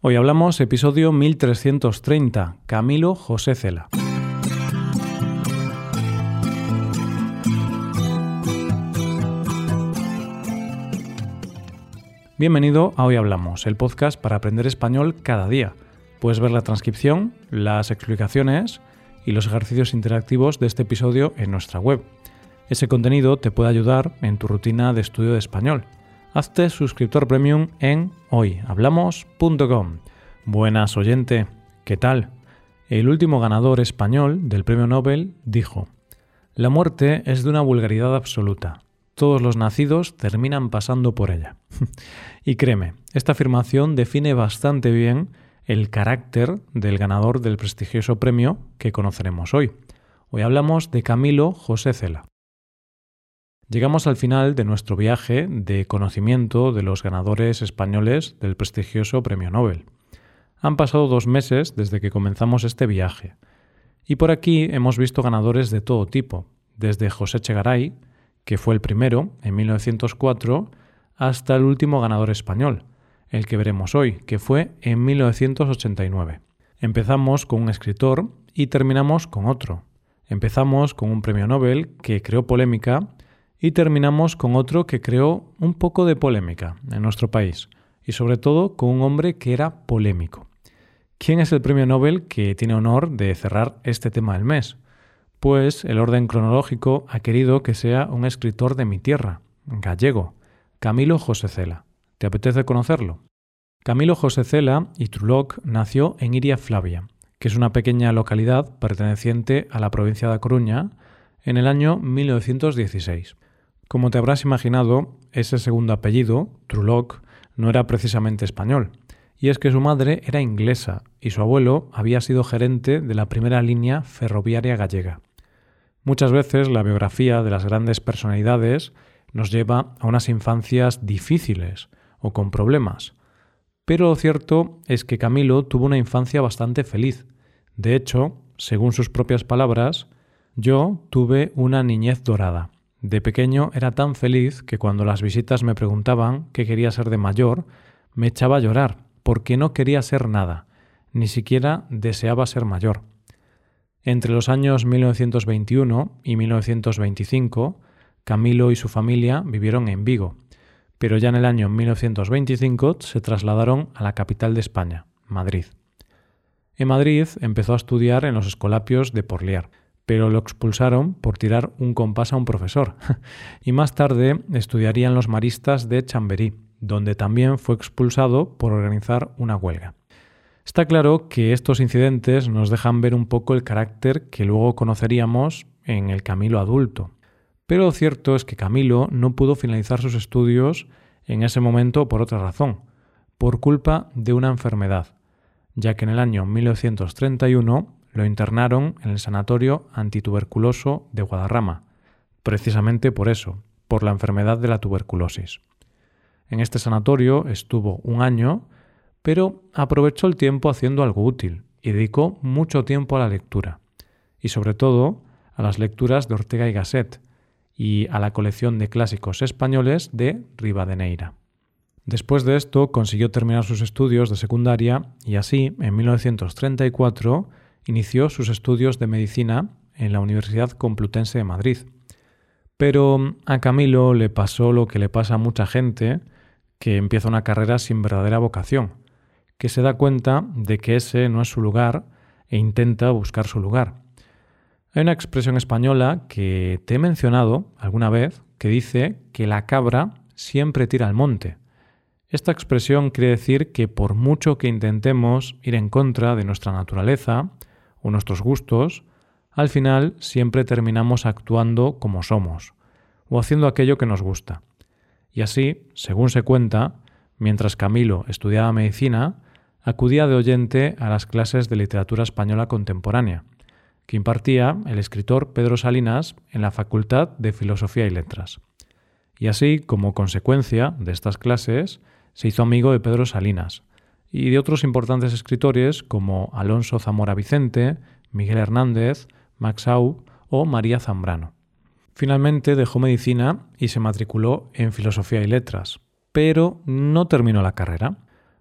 Hoy hablamos episodio 1330, Camilo José Cela. Bienvenido a Hoy Hablamos, el podcast para aprender español cada día. Puedes ver la transcripción, las explicaciones y los ejercicios interactivos de este episodio en nuestra web. Ese contenido te puede ayudar en tu rutina de estudio de español hazte suscriptor premium en hoyhablamos.com. Buenas oyente, ¿qué tal? El último ganador español del premio Nobel dijo, La muerte es de una vulgaridad absoluta. Todos los nacidos terminan pasando por ella. y créeme, esta afirmación define bastante bien el carácter del ganador del prestigioso premio que conoceremos hoy. Hoy hablamos de Camilo José Cela. Llegamos al final de nuestro viaje de conocimiento de los ganadores españoles del prestigioso Premio Nobel. Han pasado dos meses desde que comenzamos este viaje, y por aquí hemos visto ganadores de todo tipo, desde José Chegaray, que fue el primero, en 1904, hasta el último ganador español, el que veremos hoy, que fue en 1989. Empezamos con un escritor y terminamos con otro. Empezamos con un premio Nobel que creó polémica y terminamos con otro que creó un poco de polémica en nuestro país, y sobre todo con un hombre que era polémico. ¿Quién es el premio Nobel que tiene honor de cerrar este tema del mes? Pues el orden cronológico ha querido que sea un escritor de mi tierra, gallego, Camilo José Cela. ¿Te apetece conocerlo? Camilo José Cela y Truloc nació en Iria Flavia, que es una pequeña localidad perteneciente a la provincia de Coruña, en el año 1916. Como te habrás imaginado, ese segundo apellido, Truloc, no era precisamente español, y es que su madre era inglesa y su abuelo había sido gerente de la primera línea ferroviaria gallega. Muchas veces la biografía de las grandes personalidades nos lleva a unas infancias difíciles o con problemas. Pero lo cierto es que Camilo tuvo una infancia bastante feliz. De hecho, según sus propias palabras, yo tuve una niñez dorada. De pequeño era tan feliz que cuando las visitas me preguntaban qué quería ser de mayor, me echaba a llorar, porque no quería ser nada, ni siquiera deseaba ser mayor. Entre los años 1921 y 1925, Camilo y su familia vivieron en Vigo, pero ya en el año 1925 se trasladaron a la capital de España, Madrid. En Madrid empezó a estudiar en los escolapios de Porlier, pero lo expulsaron por tirar un compás a un profesor. y más tarde estudiaría en los maristas de Chamberí, donde también fue expulsado por organizar una huelga. Está claro que estos incidentes nos dejan ver un poco el carácter que luego conoceríamos en el Camilo adulto. Pero lo cierto es que Camilo no pudo finalizar sus estudios en ese momento por otra razón, por culpa de una enfermedad, ya que en el año 1931 lo internaron en el Sanatorio Antituberculoso de Guadarrama, precisamente por eso, por la enfermedad de la tuberculosis. En este sanatorio estuvo un año, pero aprovechó el tiempo haciendo algo útil y dedicó mucho tiempo a la lectura, y sobre todo a las lecturas de Ortega y Gasset y a la colección de clásicos españoles de Rivadeneira. Después de esto consiguió terminar sus estudios de secundaria y así, en 1934, inició sus estudios de medicina en la Universidad Complutense de Madrid. Pero a Camilo le pasó lo que le pasa a mucha gente que empieza una carrera sin verdadera vocación, que se da cuenta de que ese no es su lugar e intenta buscar su lugar. Hay una expresión española que te he mencionado alguna vez que dice que la cabra siempre tira al monte. Esta expresión quiere decir que por mucho que intentemos ir en contra de nuestra naturaleza, nuestros gustos, al final siempre terminamos actuando como somos, o haciendo aquello que nos gusta. Y así, según se cuenta, mientras Camilo estudiaba medicina, acudía de oyente a las clases de literatura española contemporánea, que impartía el escritor Pedro Salinas en la Facultad de Filosofía y Letras. Y así, como consecuencia de estas clases, se hizo amigo de Pedro Salinas, y de otros importantes escritores como Alonso Zamora Vicente, Miguel Hernández, Max Au o María Zambrano. Finalmente dejó medicina y se matriculó en Filosofía y Letras, pero no terminó la carrera.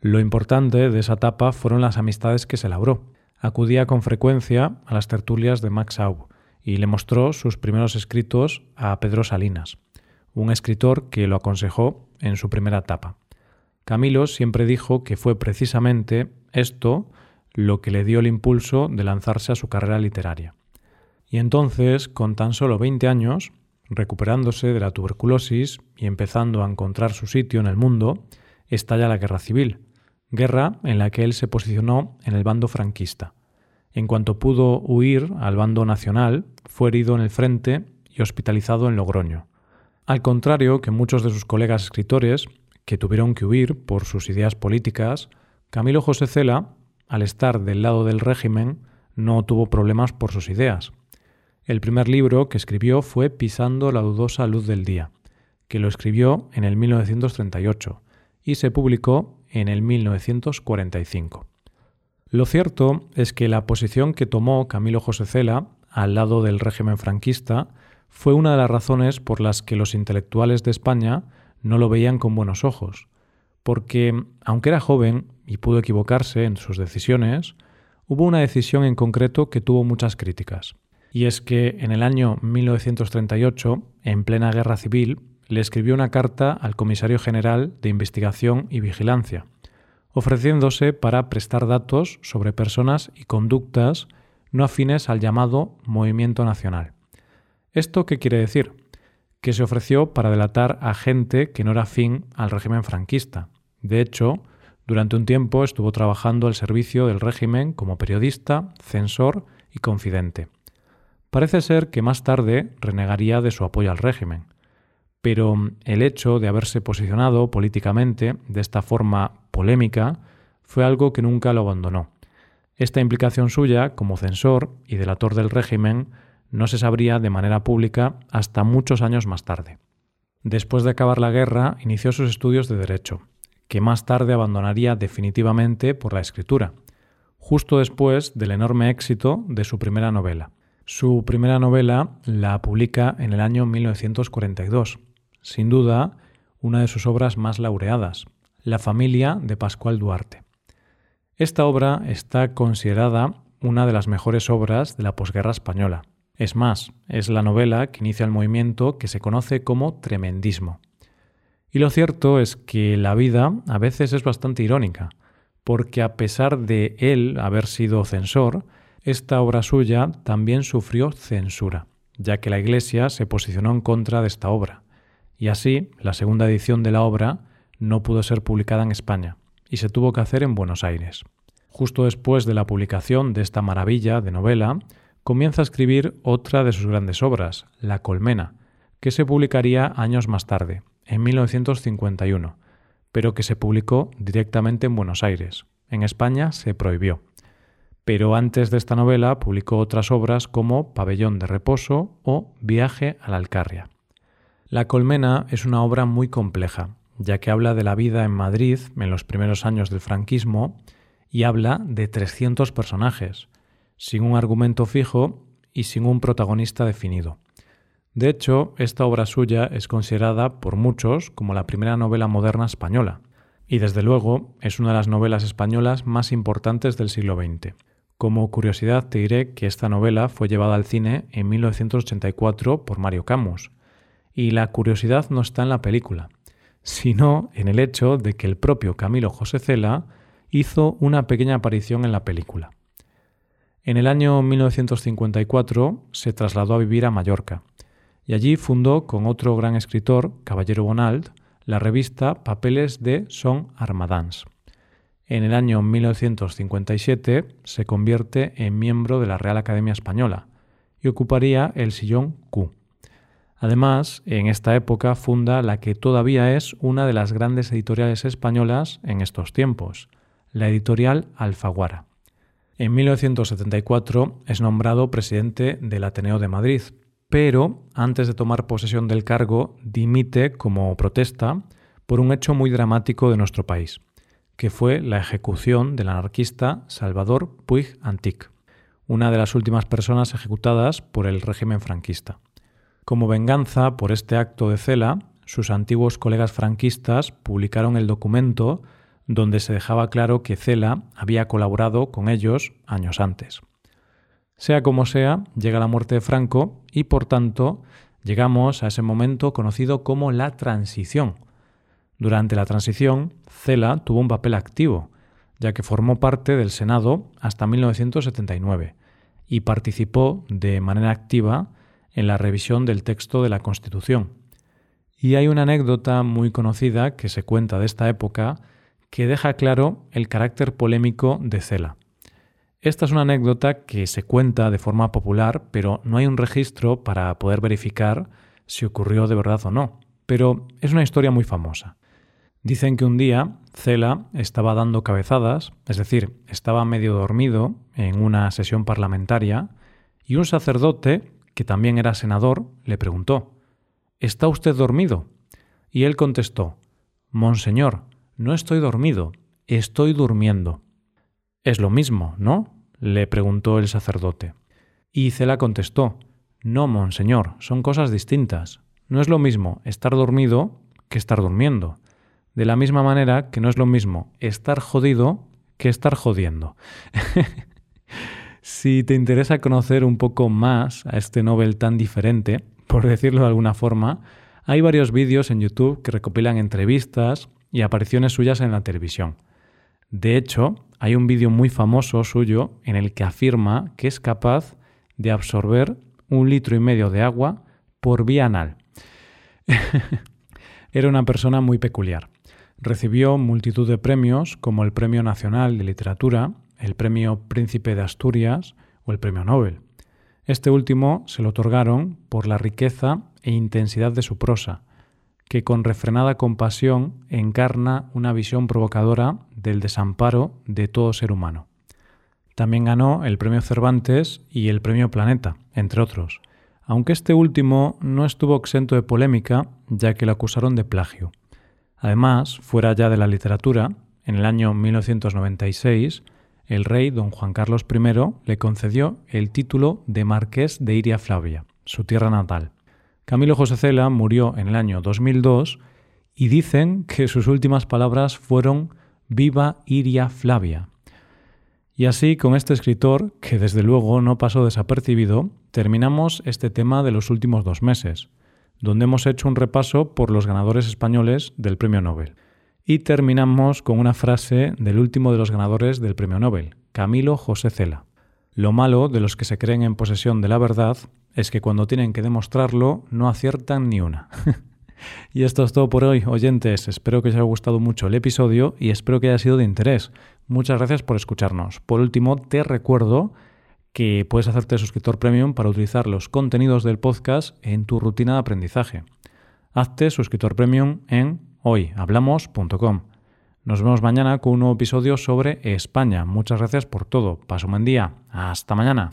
Lo importante de esa etapa fueron las amistades que se labró. Acudía con frecuencia a las tertulias de Max Aub y le mostró sus primeros escritos a Pedro Salinas, un escritor que lo aconsejó en su primera etapa. Camilo siempre dijo que fue precisamente esto lo que le dio el impulso de lanzarse a su carrera literaria. Y entonces, con tan solo 20 años, recuperándose de la tuberculosis y empezando a encontrar su sitio en el mundo, estalla la guerra civil, guerra en la que él se posicionó en el bando franquista. En cuanto pudo huir al bando nacional, fue herido en el frente y hospitalizado en Logroño. Al contrario que muchos de sus colegas escritores, que tuvieron que huir por sus ideas políticas, Camilo José Cela, al estar del lado del régimen, no tuvo problemas por sus ideas. El primer libro que escribió fue Pisando la dudosa luz del día, que lo escribió en el 1938 y se publicó en el 1945. Lo cierto es que la posición que tomó Camilo José Cela al lado del régimen franquista fue una de las razones por las que los intelectuales de España no lo veían con buenos ojos, porque, aunque era joven y pudo equivocarse en sus decisiones, hubo una decisión en concreto que tuvo muchas críticas. Y es que en el año 1938, en plena guerra civil, le escribió una carta al comisario general de Investigación y Vigilancia, ofreciéndose para prestar datos sobre personas y conductas no afines al llamado Movimiento Nacional. ¿Esto qué quiere decir? Que se ofreció para delatar a gente que no era afín al régimen franquista. De hecho, durante un tiempo estuvo trabajando al servicio del régimen como periodista, censor y confidente. Parece ser que más tarde renegaría de su apoyo al régimen pero el hecho de haberse posicionado políticamente de esta forma polémica fue algo que nunca lo abandonó. Esta implicación suya como censor y delator del régimen no se sabría de manera pública hasta muchos años más tarde. Después de acabar la guerra, inició sus estudios de Derecho, que más tarde abandonaría definitivamente por la escritura, justo después del enorme éxito de su primera novela. Su primera novela la publica en el año 1942 sin duda, una de sus obras más laureadas, La familia de Pascual Duarte. Esta obra está considerada una de las mejores obras de la posguerra española. Es más, es la novela que inicia el movimiento que se conoce como tremendismo. Y lo cierto es que la vida a veces es bastante irónica, porque a pesar de él haber sido censor, esta obra suya también sufrió censura, ya que la Iglesia se posicionó en contra de esta obra y así la segunda edición de la obra no pudo ser publicada en España y se tuvo que hacer en Buenos Aires. Justo después de la publicación de esta maravilla de novela, comienza a escribir otra de sus grandes obras, La Colmena, que se publicaría años más tarde, en 1951, pero que se publicó directamente en Buenos Aires. En España se prohibió. Pero antes de esta novela publicó otras obras como Pabellón de Reposo o Viaje a la Alcarria. La colmena es una obra muy compleja, ya que habla de la vida en Madrid en los primeros años del franquismo y habla de 300 personajes, sin un argumento fijo y sin un protagonista definido. De hecho, esta obra suya es considerada por muchos como la primera novela moderna española, y desde luego es una de las novelas españolas más importantes del siglo XX. Como curiosidad te diré que esta novela fue llevada al cine en 1984 por Mario Camus, y la curiosidad no está en la película, sino en el hecho de que el propio Camilo José Cela hizo una pequeña aparición en la película. En el año 1954 se trasladó a vivir a Mallorca y allí fundó con otro gran escritor, Caballero Bonald, la revista Papeles de Son Armadans. En el año 1957 se convierte en miembro de la Real Academia Española y ocuparía el sillón Q. Además, en esta época funda la que todavía es una de las grandes editoriales españolas en estos tiempos, la editorial Alfaguara. En 1974 es nombrado presidente del Ateneo de Madrid, pero antes de tomar posesión del cargo dimite como protesta por un hecho muy dramático de nuestro país, que fue la ejecución del anarquista Salvador Puig Antic, una de las últimas personas ejecutadas por el régimen franquista. Como venganza por este acto de cela, sus antiguos colegas franquistas publicaron el documento donde se dejaba claro que Cela había colaborado con ellos años antes. Sea como sea, llega la muerte de Franco y por tanto llegamos a ese momento conocido como la transición. Durante la transición, Cela tuvo un papel activo, ya que formó parte del Senado hasta 1979 y participó de manera activa en la revisión del texto de la Constitución. Y hay una anécdota muy conocida que se cuenta de esta época que deja claro el carácter polémico de Cela. Esta es una anécdota que se cuenta de forma popular, pero no hay un registro para poder verificar si ocurrió de verdad o no. Pero es una historia muy famosa. Dicen que un día Cela estaba dando cabezadas, es decir, estaba medio dormido en una sesión parlamentaria, y un sacerdote, que también era senador, le preguntó, ¿Está usted dormido? Y él contestó, Monseñor, no estoy dormido, estoy durmiendo. Es lo mismo, ¿no? le preguntó el sacerdote. Y Cela contestó, No, monseñor, son cosas distintas. No es lo mismo estar dormido que estar durmiendo. De la misma manera que no es lo mismo estar jodido que estar jodiendo. si te interesa conocer un poco más a este Nobel tan diferente, por decirlo de alguna forma, hay varios vídeos en YouTube que recopilan entrevistas y apariciones suyas en la televisión. De hecho, hay un vídeo muy famoso suyo en el que afirma que es capaz de absorber un litro y medio de agua por vía anal. Era una persona muy peculiar. Recibió multitud de premios como el Premio Nacional de Literatura, el Premio Príncipe de Asturias o el Premio Nobel. Este último se lo otorgaron por la riqueza e intensidad de su prosa, que con refrenada compasión encarna una visión provocadora del desamparo de todo ser humano. También ganó el Premio Cervantes y el Premio Planeta, entre otros, aunque este último no estuvo exento de polémica, ya que lo acusaron de plagio. Además, fuera ya de la literatura, en el año 1996, el rey don Juan Carlos I le concedió el título de Marqués de Iria Flavia, su tierra natal. Camilo José Cela murió en el año 2002 y dicen que sus últimas palabras fueron Viva Iria Flavia. Y así, con este escritor, que desde luego no pasó desapercibido, terminamos este tema de los últimos dos meses donde hemos hecho un repaso por los ganadores españoles del Premio Nobel. Y terminamos con una frase del último de los ganadores del Premio Nobel, Camilo José Cela. Lo malo de los que se creen en posesión de la verdad es que cuando tienen que demostrarlo no aciertan ni una. y esto es todo por hoy, oyentes. Espero que os haya gustado mucho el episodio y espero que haya sido de interés. Muchas gracias por escucharnos. Por último, te recuerdo que puedes hacerte suscriptor premium para utilizar los contenidos del podcast en tu rutina de aprendizaje. Hazte suscriptor premium en hoyhablamos.com. Nos vemos mañana con un nuevo episodio sobre España. Muchas gracias por todo. Paso un buen día. Hasta mañana.